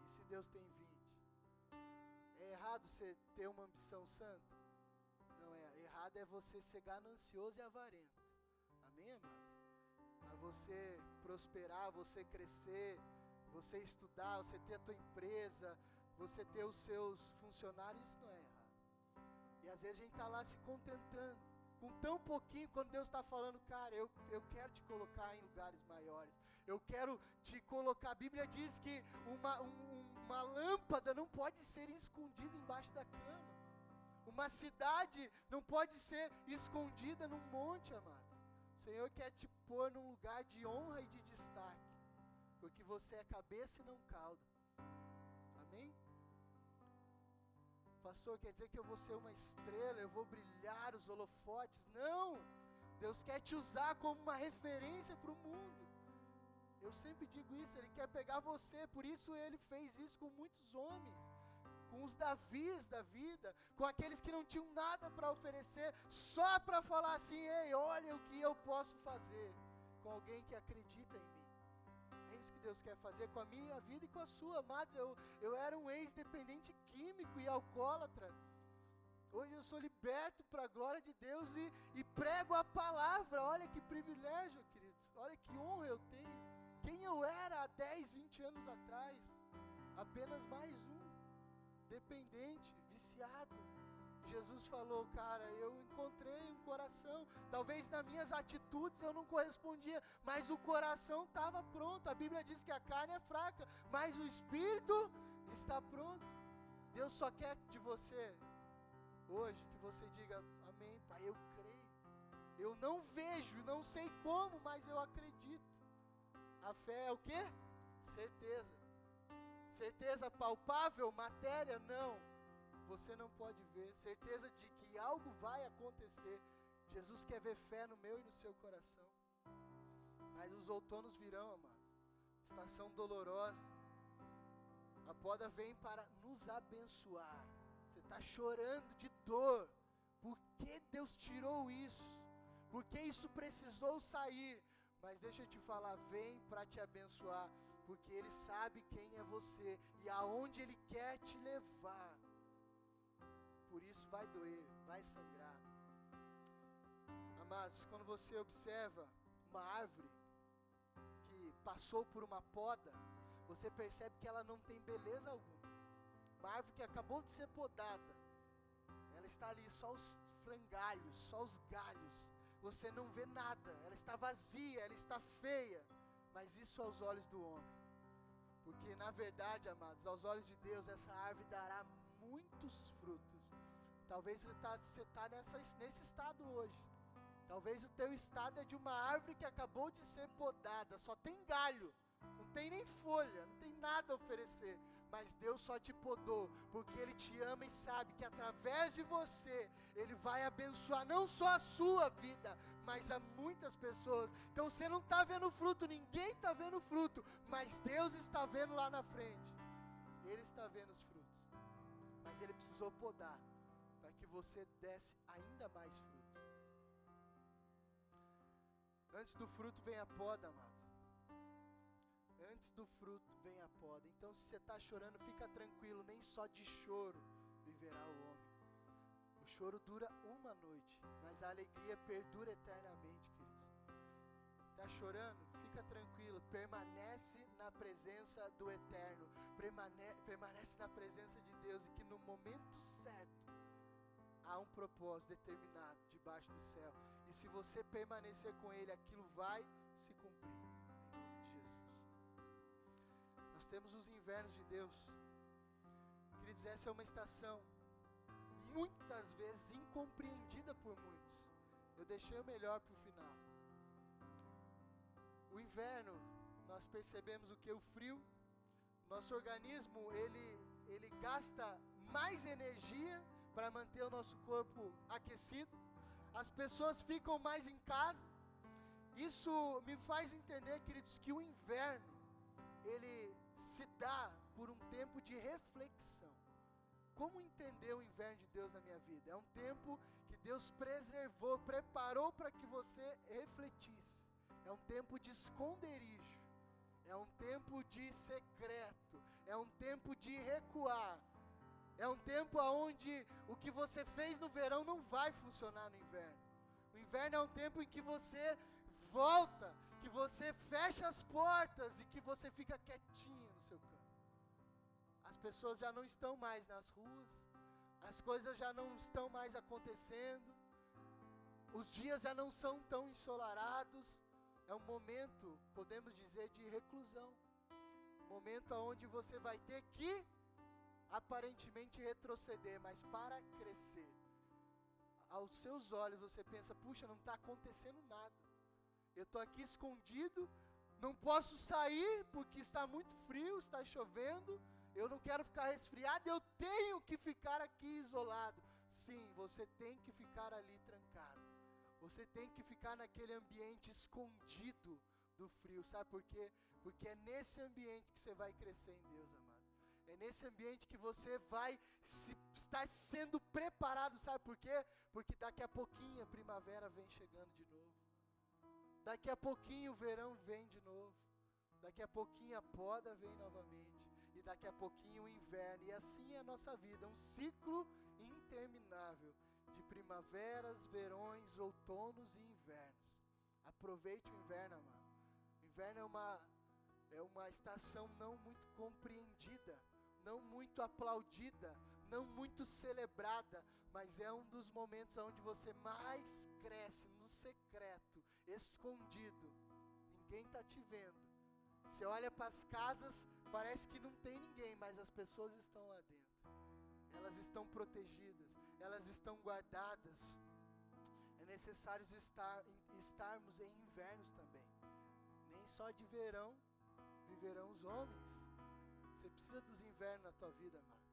[SPEAKER 1] E se Deus tem 20? É errado você ter uma ambição santa? Errado é você ser ganancioso e avarento. Amém, amados? A você prosperar, você crescer, você estudar, você ter a tua empresa, você ter os seus funcionários, isso não é errado. E às vezes a gente está lá se contentando com tão pouquinho, quando Deus está falando, cara, eu, eu quero te colocar em lugares maiores, eu quero te colocar. A Bíblia diz que uma, um, uma lâmpada não pode ser escondida embaixo da cama. Uma cidade não pode ser escondida num monte, amados. O Senhor quer te pôr num lugar de honra e de destaque, porque você é cabeça e não cauda. Amém? Pastor, quer dizer que eu vou ser uma estrela, eu vou brilhar os holofotes? Não! Deus quer te usar como uma referência para o mundo. Eu sempre digo isso, Ele quer pegar você, por isso Ele fez isso com muitos homens com os Davis da vida, com aqueles que não tinham nada para oferecer, só para falar assim: ei, olha o que eu posso fazer com alguém que acredita em mim. É isso que Deus quer fazer com a minha vida e com a sua, amados. Eu, eu era um ex-dependente químico e alcoólatra. Hoje eu sou liberto para a glória de Deus e, e prego a palavra. Olha que privilégio, queridos. Olha que honra eu tenho. Quem eu era há 10, 20 anos atrás? Apenas mais um dependente, viciado. Jesus falou, cara, eu encontrei um coração. Talvez nas minhas atitudes eu não correspondia, mas o coração estava pronto. A Bíblia diz que a carne é fraca, mas o espírito está pronto. Deus só quer de você hoje que você diga amém, Pai, eu creio. Eu não vejo, não sei como, mas eu acredito. A fé é o que? Certeza. Certeza palpável, matéria, não. Você não pode ver. Certeza de que algo vai acontecer. Jesus quer ver fé no meu e no seu coração. Mas os outonos virão, amados. Estação dolorosa. A poda vem para nos abençoar. Você está chorando de dor. Por que Deus tirou isso? Por que isso precisou sair? Mas deixa eu te falar, vem para te abençoar porque Ele sabe quem é você e aonde Ele quer te levar. Por isso vai doer, vai sangrar. Amados, quando você observa uma árvore que passou por uma poda, você percebe que ela não tem beleza alguma. Uma árvore que acabou de ser podada, ela está ali só os frangalhos, só os galhos. Você não vê nada, ela está vazia, ela está feia mas isso aos olhos do homem. Porque na verdade, amados, aos olhos de Deus, essa árvore dará muitos frutos. Talvez você está tá nesse estado hoje. Talvez o teu estado é de uma árvore que acabou de ser podada, só tem galho, não tem nem folha, não tem nada a oferecer mas Deus só te podou, porque Ele te ama e sabe que através de você, Ele vai abençoar não só a sua vida, mas a muitas pessoas. Então você não está vendo fruto, ninguém está vendo fruto, mas Deus está vendo lá na frente. Ele está vendo os frutos, mas Ele precisou podar para que você desse ainda mais frutos. Antes do fruto vem a poda, amado. Antes do fruto vem a poda. Então, se você está chorando, fica tranquilo, nem só de choro viverá o homem. O choro dura uma noite, mas a alegria perdura eternamente, queridos. Está chorando? Fica tranquilo, permanece na presença do Eterno, permane permanece na presença de Deus e que no momento certo há um propósito determinado debaixo do céu. E se você permanecer com Ele, aquilo vai se cumprir. Nós temos os invernos de Deus. Queridos, essa é uma estação muitas vezes incompreendida por muitos. Eu deixei o melhor para o final. O inverno, nós percebemos o que? O frio. Nosso organismo, ele, ele gasta mais energia para manter o nosso corpo aquecido. As pessoas ficam mais em casa. Isso me faz entender, queridos, que o inverno ele se dá por um tempo de reflexão. Como entender o inverno de Deus na minha vida? É um tempo que Deus preservou, preparou para que você refletisse. É um tempo de esconderijo. É um tempo de secreto. É um tempo de recuar. É um tempo onde o que você fez no verão não vai funcionar no inverno. O inverno é um tempo em que você volta, que você fecha as portas e que você fica quietinho pessoas já não estão mais nas ruas, as coisas já não estão mais acontecendo, os dias já não são tão ensolarados. É um momento, podemos dizer, de reclusão. Momento onde você vai ter que aparentemente retroceder, mas para crescer. Aos seus olhos você pensa: puxa, não está acontecendo nada. Eu estou aqui escondido, não posso sair porque está muito frio, está chovendo. Eu não quero ficar resfriado, eu tenho que ficar aqui isolado. Sim, você tem que ficar ali trancado. Você tem que ficar naquele ambiente escondido do frio, sabe por quê? Porque é nesse ambiente que você vai crescer em Deus, amado. É nesse ambiente que você vai se, estar sendo preparado, sabe por quê? Porque daqui a pouquinho a primavera vem chegando de novo. Daqui a pouquinho o verão vem de novo. Daqui a pouquinho a poda vem novamente. Daqui a pouquinho o inverno. E assim é a nossa vida, um ciclo interminável de primaveras, verões, outonos e invernos. Aproveite o inverno, amado. O inverno é uma, é uma estação não muito compreendida não muito aplaudida, não muito celebrada, mas é um dos momentos onde você mais cresce no secreto, escondido. Ninguém está te vendo. Você olha para as casas, parece que não tem ninguém, mas as pessoas estão lá dentro. Elas estão protegidas, elas estão guardadas. É necessário estar, estarmos em invernos também. Nem só de verão viverão os homens. Você precisa dos invernos na tua vida, amado.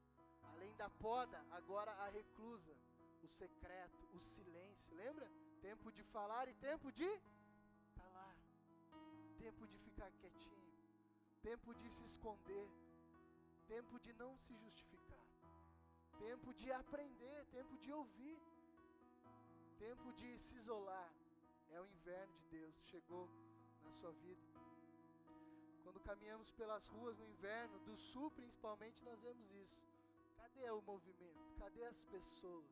[SPEAKER 1] Além da poda, agora a reclusa, o secreto, o silêncio. Lembra? Tempo de falar e tempo de calar. Tempo de ficar quietinho. Tempo de se esconder. Tempo de não se justificar. Tempo de aprender, tempo de ouvir. Tempo de se isolar. É o inverno de Deus. Chegou na sua vida. Quando caminhamos pelas ruas no inverno, do sul principalmente, nós vemos isso. Cadê o movimento? Cadê as pessoas?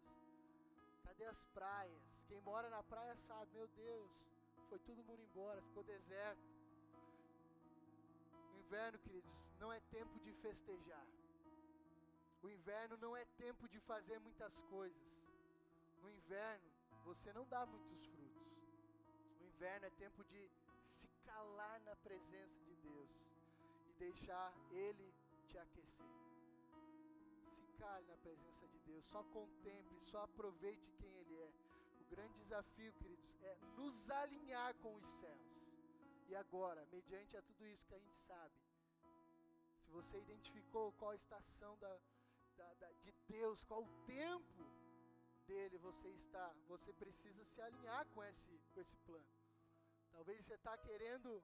[SPEAKER 1] Cadê as praias? Quem mora na praia sabe, meu Deus, foi todo mundo embora, ficou deserto. Inverno, queridos, não é tempo de festejar. O inverno não é tempo de fazer muitas coisas. No inverno, você não dá muitos frutos. O inverno é tempo de se calar na presença de Deus e deixar Ele te aquecer. Se cale na presença de Deus, só contemple, só aproveite quem Ele é. O grande desafio, queridos, é nos alinhar com os céus. E agora, mediante a tudo isso que a gente sabe, se você identificou qual a estação da, da, da, de Deus, qual o tempo dele você está, você precisa se alinhar com esse, com esse plano. Talvez você está querendo.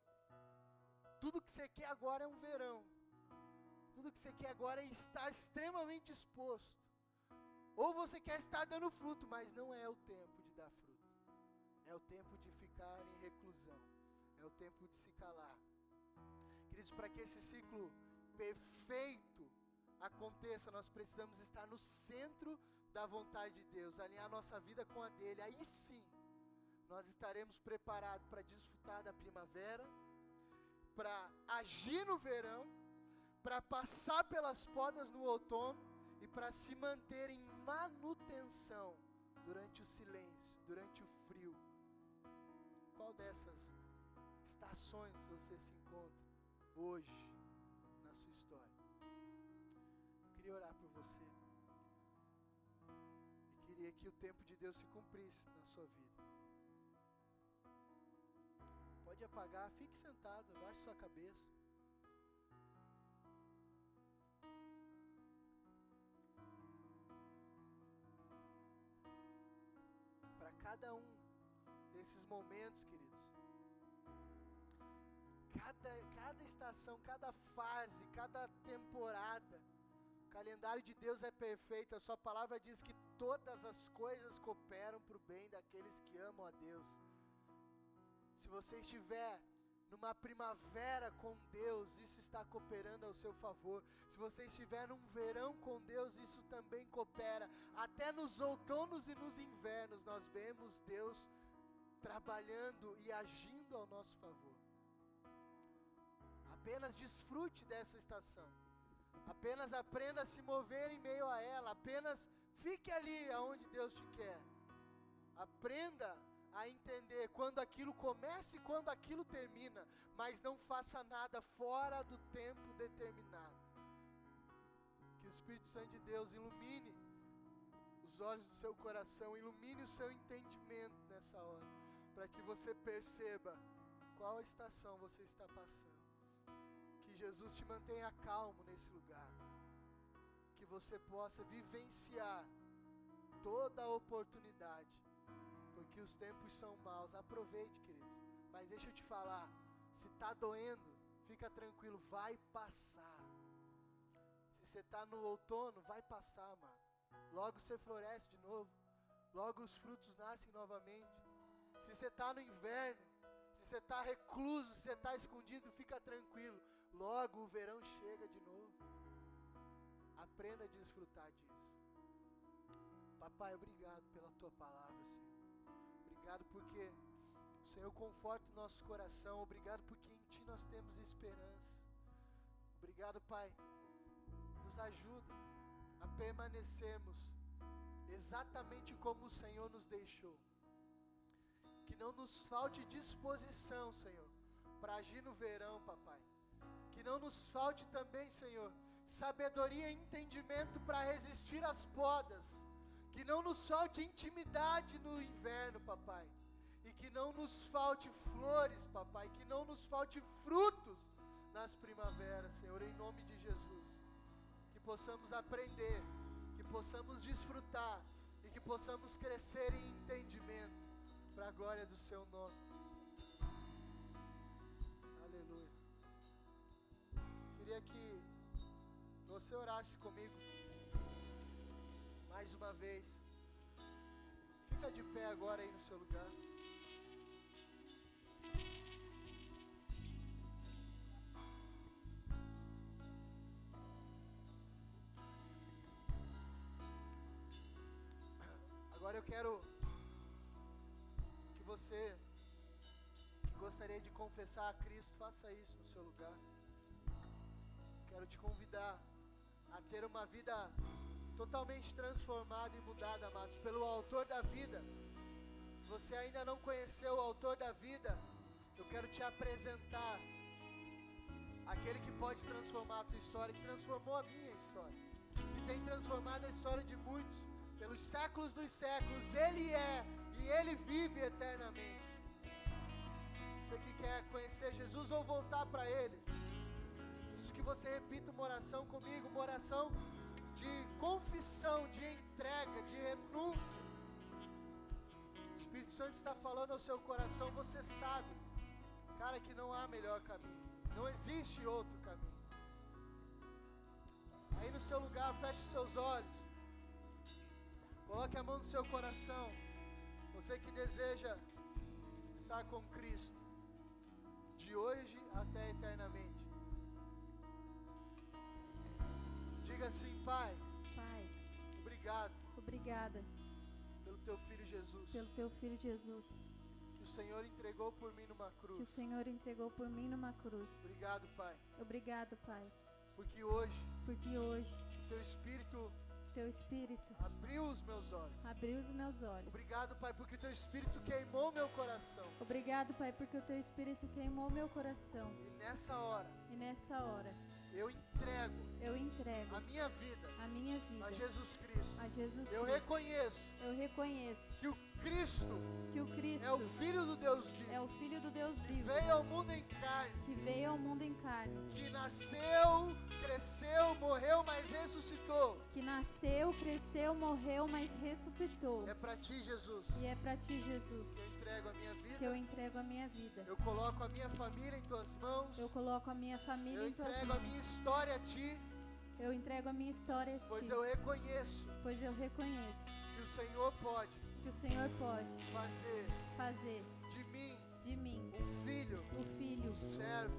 [SPEAKER 1] Tudo que você quer agora é um verão. Tudo que você quer agora é estar extremamente exposto. Ou você quer estar dando fruto, mas não é o tempo de dar fruto. É o tempo de ficar em reclusão. O tempo de se calar. Queridos, para que esse ciclo perfeito aconteça, nós precisamos estar no centro da vontade de Deus, alinhar nossa vida com a dele. Aí sim, nós estaremos preparados para desfrutar da primavera, para agir no verão, para passar pelas podas no outono e para se manter em manutenção durante o silêncio, durante o frio. Qual dessas estações você se encontra hoje na sua história? Eu queria orar por você. E queria que o tempo de Deus se cumprisse na sua vida. Pode apagar, fique sentado, abaixe sua cabeça. Para cada um desses momentos, queridos, cada, cada estação, cada fase, cada temporada, o calendário de Deus é perfeito, a Sua palavra diz que todas as coisas cooperam para o bem daqueles que amam a Deus. Se você estiver numa primavera com Deus, isso está cooperando ao seu favor. Se você estiver num verão com Deus, isso também coopera. Até nos outonos e nos invernos, nós vemos Deus trabalhando e agindo ao nosso favor. Apenas desfrute dessa estação. Apenas aprenda a se mover em meio a ela. Apenas fique ali aonde Deus te quer. Aprenda a entender quando aquilo começa e quando aquilo termina, mas não faça nada fora do tempo determinado. Que o Espírito Santo de Deus ilumine os olhos do seu coração, ilumine o seu entendimento nessa hora, para que você perceba qual estação você está passando. Jesus te mantenha calmo nesse lugar, que você possa vivenciar toda a oportunidade porque os tempos são maus. Aproveite, queridos. Mas deixa eu te falar, se está doendo, fica tranquilo, vai passar. Se você está no outono, vai passar, mano. Logo você floresce de novo. Logo os frutos nascem novamente. Se você está no inverno, se você está recluso, se você está escondido, fica tranquilo. Logo o verão chega de novo. Aprenda a desfrutar disso. Papai, obrigado pela tua palavra, Senhor. Obrigado porque o Senhor conforta o nosso coração. Obrigado porque em Ti nós temos esperança. Obrigado, Pai. Nos ajuda a permanecermos exatamente como o Senhor nos deixou. Que não nos falte disposição, Senhor, para agir no verão, papai. Que não nos falte também, Senhor, sabedoria e entendimento para resistir às podas que não nos falte intimidade no inverno, papai. E que não nos falte flores, papai. Que não nos falte frutos nas primaveras, Senhor, em nome de Jesus. Que possamos aprender, que possamos desfrutar e que possamos crescer em entendimento para a glória do Seu nome. Queria que você orasse comigo mais uma vez. Fica de pé agora aí no seu lugar. Agora eu quero que você que gostaria de confessar a Cristo, faça isso no seu lugar. Quero te convidar a ter uma vida totalmente transformado e mudado, amados, pelo Autor da vida. Se você ainda não conheceu o Autor da vida, eu quero te apresentar aquele que pode transformar a tua história, que transformou a minha história, que tem transformado a história de muitos pelos séculos dos séculos. Ele é e ele vive eternamente. Você que quer conhecer Jesus ou voltar para Ele, você repita uma oração comigo, uma oração de confissão, de entrega, de renúncia. O Espírito Santo está falando ao seu coração, você sabe, cara, que não há melhor caminho, não existe outro caminho. Aí no seu lugar, feche os seus olhos, coloque a mão no seu coração. Você que deseja estar com Cristo, de hoje até eternamente. Diga assim, Pai,
[SPEAKER 2] Pai,
[SPEAKER 1] obrigado
[SPEAKER 2] obrigada
[SPEAKER 1] pelo teu filho Jesus,
[SPEAKER 2] pelo teu filho Jesus,
[SPEAKER 1] que o Senhor entregou por mim numa
[SPEAKER 2] que o
[SPEAKER 1] cruz.
[SPEAKER 2] Senhor entregou por mim numa cruz.
[SPEAKER 1] Obrigado, Pai,
[SPEAKER 2] Obrigado, Pai,
[SPEAKER 1] porque hoje
[SPEAKER 2] porque hoje
[SPEAKER 1] o teu Espírito
[SPEAKER 2] teu espírito
[SPEAKER 1] abriu os meus olhos.
[SPEAKER 2] abriu os meus olhos.
[SPEAKER 1] Obrigado, Pai, porque o teu Espírito queimou meu coração.
[SPEAKER 2] Obrigado, Pai, porque o teu espírito queimou meu coração.
[SPEAKER 1] E nessa hora,
[SPEAKER 2] E nessa hora
[SPEAKER 1] eu entrego
[SPEAKER 2] eu entrego
[SPEAKER 1] a minha vida
[SPEAKER 2] a minha vida
[SPEAKER 1] a Jesus Cristo.
[SPEAKER 2] a Jesus
[SPEAKER 1] Eu
[SPEAKER 2] Cristo.
[SPEAKER 1] reconheço
[SPEAKER 2] Eu reconheço
[SPEAKER 1] que o Cristo
[SPEAKER 2] que o Cristo
[SPEAKER 1] é o Filho do Deus
[SPEAKER 2] é
[SPEAKER 1] vivo,
[SPEAKER 2] o Filho do Deus
[SPEAKER 1] que
[SPEAKER 2] vivo,
[SPEAKER 1] veio ao mundo em carne,
[SPEAKER 2] que veio ao mundo em carne,
[SPEAKER 1] que nasceu, cresceu, morreu, mas ressuscitou.
[SPEAKER 2] que nasceu, cresceu, morreu, mas ressuscitou.
[SPEAKER 1] É para ti, Jesus,
[SPEAKER 2] E é para ti, Jesus,
[SPEAKER 1] que entrego a minha
[SPEAKER 2] que eu
[SPEAKER 1] vida.
[SPEAKER 2] entrego a minha vida.
[SPEAKER 1] Eu coloco a minha família em tuas mãos.
[SPEAKER 2] Eu coloco a minha família
[SPEAKER 1] Eu
[SPEAKER 2] em tuas
[SPEAKER 1] entrego a minha
[SPEAKER 2] mãos.
[SPEAKER 1] história a ti,
[SPEAKER 2] Eu entrego a minha história a
[SPEAKER 1] pois
[SPEAKER 2] ti,
[SPEAKER 1] eu reconheço
[SPEAKER 2] pois eu reconheço
[SPEAKER 1] que o Senhor pode
[SPEAKER 2] que o Senhor pode
[SPEAKER 1] fazer
[SPEAKER 2] fazer
[SPEAKER 1] de mim
[SPEAKER 2] de mim
[SPEAKER 1] um filho,
[SPEAKER 2] o filho
[SPEAKER 1] um servo.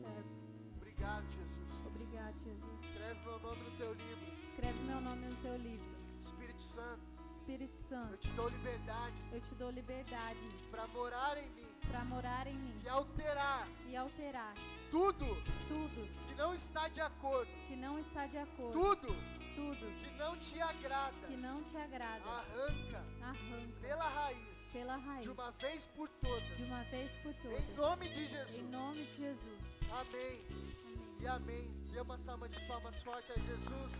[SPEAKER 2] servo.
[SPEAKER 1] Obrigado, Jesus.
[SPEAKER 2] Obrigado, Jesus.
[SPEAKER 1] Escreve meu nome no teu livro.
[SPEAKER 2] Escreve meu nome no teu livro.
[SPEAKER 1] Espírito Santo,
[SPEAKER 2] Espírito
[SPEAKER 1] eu
[SPEAKER 2] Santo,
[SPEAKER 1] te dou liberdade
[SPEAKER 2] eu te dou liberdade
[SPEAKER 1] para morar em mim
[SPEAKER 2] para morar em mim
[SPEAKER 1] e alterar
[SPEAKER 2] e alterar
[SPEAKER 1] tudo
[SPEAKER 2] tudo
[SPEAKER 1] que não está de acordo,
[SPEAKER 2] que não está de acordo,
[SPEAKER 1] tudo
[SPEAKER 2] tudo
[SPEAKER 1] que não te agrada.
[SPEAKER 2] que não te agrada.
[SPEAKER 1] Arranca
[SPEAKER 2] Arranca
[SPEAKER 1] pela raiz
[SPEAKER 2] pela raiz
[SPEAKER 1] de uma vez por todas.
[SPEAKER 2] de uma vez por
[SPEAKER 1] Em
[SPEAKER 2] todas.
[SPEAKER 1] nome de
[SPEAKER 2] Em
[SPEAKER 1] Jesus.
[SPEAKER 2] nome de Jesus.
[SPEAKER 1] Amém
[SPEAKER 2] Amém.
[SPEAKER 1] e amém. Dê uma salva de palmas forte a Jesus.